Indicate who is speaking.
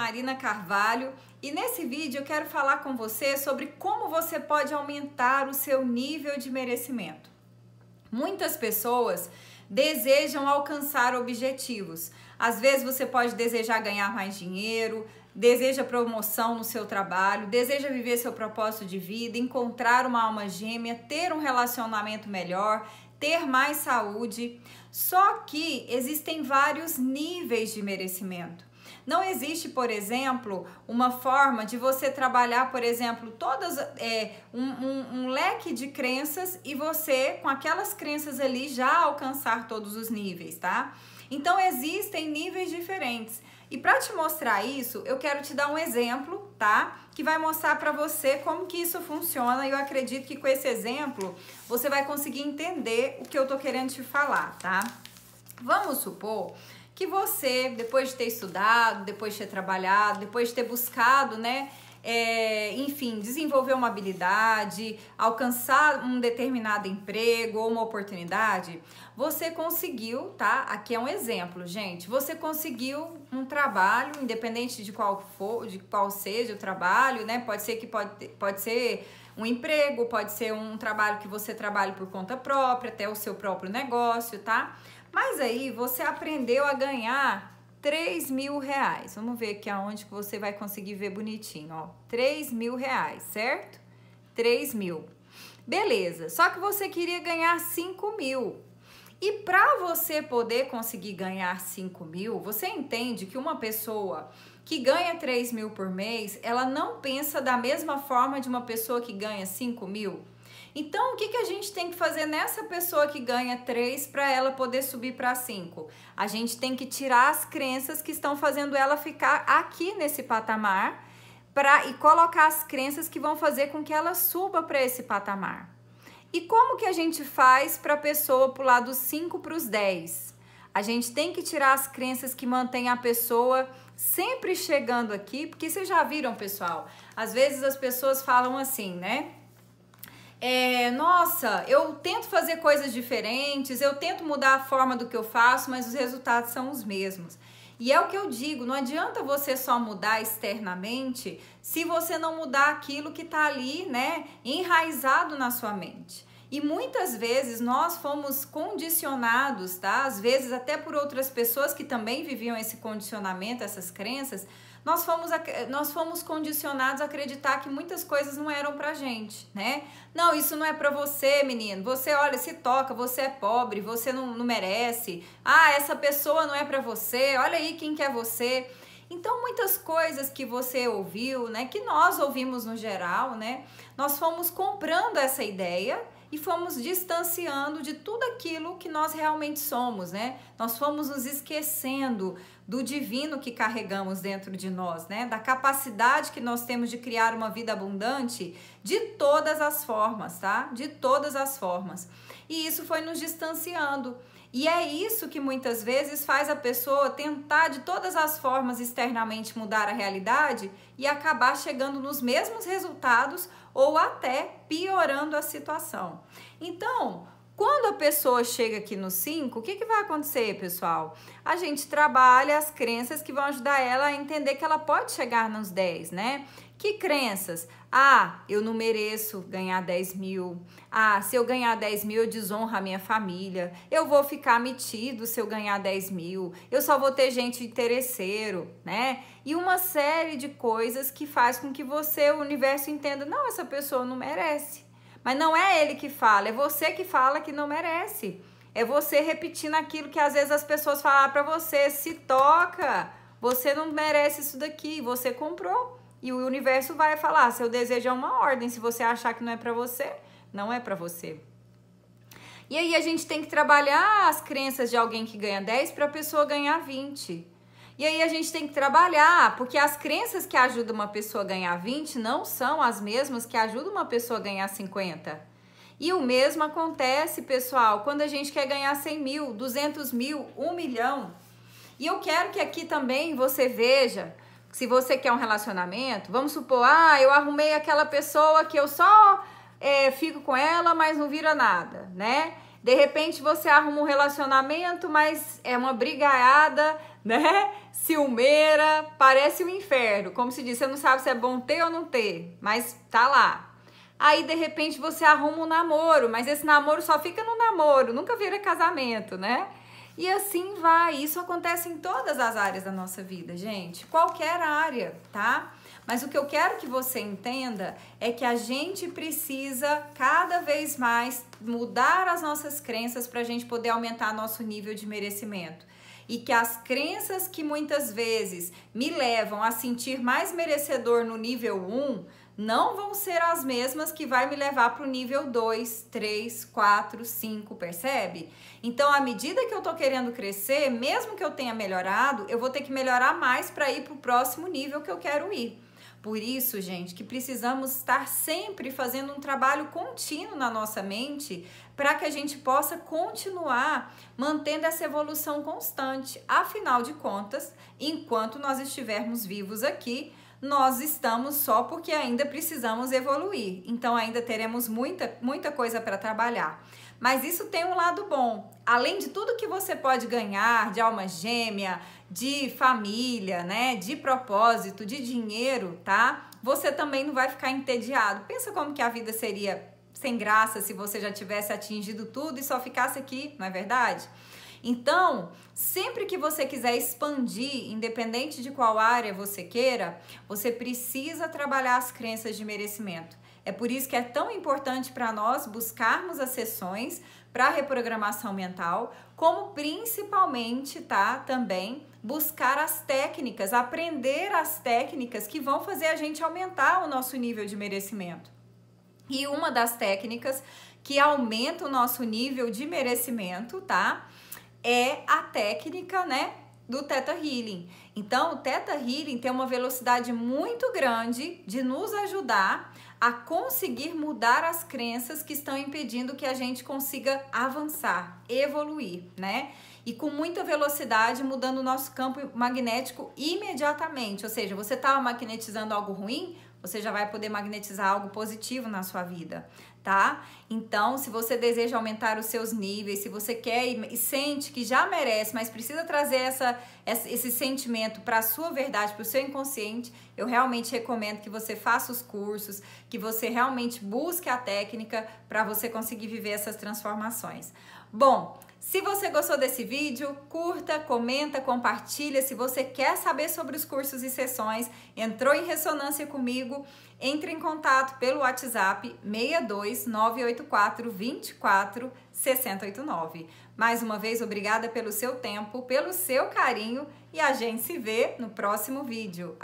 Speaker 1: Marina Carvalho e nesse vídeo eu quero falar com você sobre como você pode aumentar o seu nível de merecimento. Muitas pessoas desejam alcançar objetivos. Às vezes você pode desejar ganhar mais dinheiro, deseja promoção no seu trabalho, deseja viver seu propósito de vida, encontrar uma alma gêmea, ter um relacionamento melhor, ter mais saúde. Só que existem vários níveis de merecimento. Não existe, por exemplo, uma forma de você trabalhar, por exemplo, todas é, um, um, um leque de crenças e você, com aquelas crenças ali, já alcançar todos os níveis, tá? Então existem níveis diferentes. E para te mostrar isso, eu quero te dar um exemplo, tá? Que vai mostrar para você como que isso funciona. E eu acredito que com esse exemplo você vai conseguir entender o que eu tô querendo te falar, tá? Vamos supor que você, depois de ter estudado, depois de ter trabalhado, depois de ter buscado, né, é, enfim, desenvolver uma habilidade, alcançar um determinado emprego ou uma oportunidade, você conseguiu, tá? Aqui é um exemplo, gente. Você conseguiu um trabalho, independente de qual for, de qual seja o trabalho, né? Pode ser que pode, pode ser um emprego, pode ser um trabalho que você trabalhe por conta própria, até o seu próprio negócio, tá? Mas aí você aprendeu a ganhar 3 mil reais. Vamos ver aqui aonde que você vai conseguir ver bonitinho, ó. 3 mil reais, certo? 3 mil. Beleza, só que você queria ganhar 5 mil. E para você poder conseguir ganhar 5 mil, você entende que uma pessoa que ganha 3 mil por mês, ela não pensa da mesma forma de uma pessoa que ganha 5 mil? Então, o que, que a gente tem que fazer nessa pessoa que ganha 3 para ela poder subir para 5? A gente tem que tirar as crenças que estão fazendo ela ficar aqui nesse patamar pra, e colocar as crenças que vão fazer com que ela suba para esse patamar. E como que a gente faz para a pessoa pular dos 5 para os 10? A gente tem que tirar as crenças que mantêm a pessoa sempre chegando aqui, porque vocês já viram, pessoal? Às vezes as pessoas falam assim, né? É, nossa, eu tento fazer coisas diferentes, eu tento mudar a forma do que eu faço, mas os resultados são os mesmos. E é o que eu digo, não adianta você só mudar externamente se você não mudar aquilo que está ali, né, enraizado na sua mente. E muitas vezes nós fomos condicionados, tá? Às vezes até por outras pessoas que também viviam esse condicionamento, essas crenças, nós fomos, nós fomos condicionados a acreditar que muitas coisas não eram pra gente, né? Não, isso não é pra você, menino. Você, olha, se toca, você é pobre, você não, não merece. Ah, essa pessoa não é pra você, olha aí quem que é você. Então, muitas coisas que você ouviu, né, que nós ouvimos no geral, né, nós fomos comprando essa ideia e fomos distanciando de tudo aquilo que nós realmente somos, né? Nós fomos nos esquecendo do divino que carregamos dentro de nós, né? Da capacidade que nós temos de criar uma vida abundante de todas as formas, tá? De todas as formas. E isso foi nos distanciando. E é isso que muitas vezes faz a pessoa tentar de todas as formas externamente mudar a realidade e acabar chegando nos mesmos resultados ou até piorando a situação. Então, quando a pessoa chega aqui no 5, o que, que vai acontecer, pessoal? A gente trabalha as crenças que vão ajudar ela a entender que ela pode chegar nos 10, né? Que crenças? Ah, eu não mereço ganhar 10 mil. Ah, se eu ganhar 10 mil, eu desonro a minha família. Eu vou ficar metido se eu ganhar 10 mil. Eu só vou ter gente interesseiro, né? E uma série de coisas que faz com que você, o universo, entenda: não, essa pessoa não merece. Mas não é ele que fala, é você que fala que não merece. É você repetindo aquilo que às vezes as pessoas falam para você, se toca, você não merece isso daqui, você comprou. E o universo vai falar, seu desejo é uma ordem, se você achar que não é para você, não é para você. E aí a gente tem que trabalhar as crenças de alguém que ganha 10 para a pessoa ganhar 20. E aí a gente tem que trabalhar, porque as crenças que ajudam uma pessoa a ganhar 20 não são as mesmas que ajudam uma pessoa a ganhar 50. E o mesmo acontece, pessoal, quando a gente quer ganhar 100 mil, 200 mil, 1 milhão. E eu quero que aqui também você veja, se você quer um relacionamento, vamos supor, ah, eu arrumei aquela pessoa que eu só é, fico com ela, mas não vira nada, né? De repente você arruma um relacionamento, mas é uma brigaiada, né? Ciumeira, parece o um inferno. Como se diz, você não sabe se é bom ter ou não ter, mas tá lá. Aí de repente você arruma um namoro, mas esse namoro só fica no namoro, nunca vira casamento, né? E assim vai. Isso acontece em todas as áreas da nossa vida, gente. Qualquer área, tá? Mas o que eu quero que você entenda é que a gente precisa cada vez mais mudar as nossas crenças para a gente poder aumentar nosso nível de merecimento. E que as crenças que muitas vezes me levam a sentir mais merecedor no nível 1 não vão ser as mesmas que vai me levar para o nível 2, 3, 4, 5, percebe? Então, à medida que eu tô querendo crescer, mesmo que eu tenha melhorado, eu vou ter que melhorar mais para ir para o próximo nível que eu quero ir. Por isso, gente, que precisamos estar sempre fazendo um trabalho contínuo na nossa mente para que a gente possa continuar mantendo essa evolução constante. Afinal de contas, enquanto nós estivermos vivos aqui, nós estamos só porque ainda precisamos evoluir. Então ainda teremos muita, muita coisa para trabalhar. Mas isso tem um lado bom. Além de tudo que você pode ganhar de alma gêmea, de família, né, de propósito, de dinheiro, tá? Você também não vai ficar entediado. Pensa como que a vida seria sem graça se você já tivesse atingido tudo e só ficasse aqui, não é verdade? Então, sempre que você quiser expandir, independente de qual área você queira, você precisa trabalhar as crenças de merecimento. É por isso que é tão importante para nós buscarmos as sessões para reprogramação mental, como principalmente, tá, também buscar as técnicas, aprender as técnicas que vão fazer a gente aumentar o nosso nível de merecimento. E uma das técnicas que aumenta o nosso nível de merecimento, tá? é a técnica, né, do Theta Healing. Então, o Theta Healing tem uma velocidade muito grande de nos ajudar a conseguir mudar as crenças que estão impedindo que a gente consiga avançar, evoluir, né? E com muita velocidade mudando o nosso campo magnético imediatamente. Ou seja, você estava magnetizando algo ruim, você já vai poder magnetizar algo positivo na sua vida tá? Então, se você deseja aumentar os seus níveis, se você quer e sente que já merece, mas precisa trazer essa, esse sentimento para a sua verdade, para o seu inconsciente, eu realmente recomendo que você faça os cursos, que você realmente busque a técnica para você conseguir viver essas transformações. Bom, se você gostou desse vídeo, curta, comenta, compartilha. Se você quer saber sobre os cursos e sessões, entrou em ressonância comigo, entre em contato pelo WhatsApp 62 984 24 689. Mais uma vez, obrigada pelo seu tempo, pelo seu carinho e a gente se vê no próximo vídeo.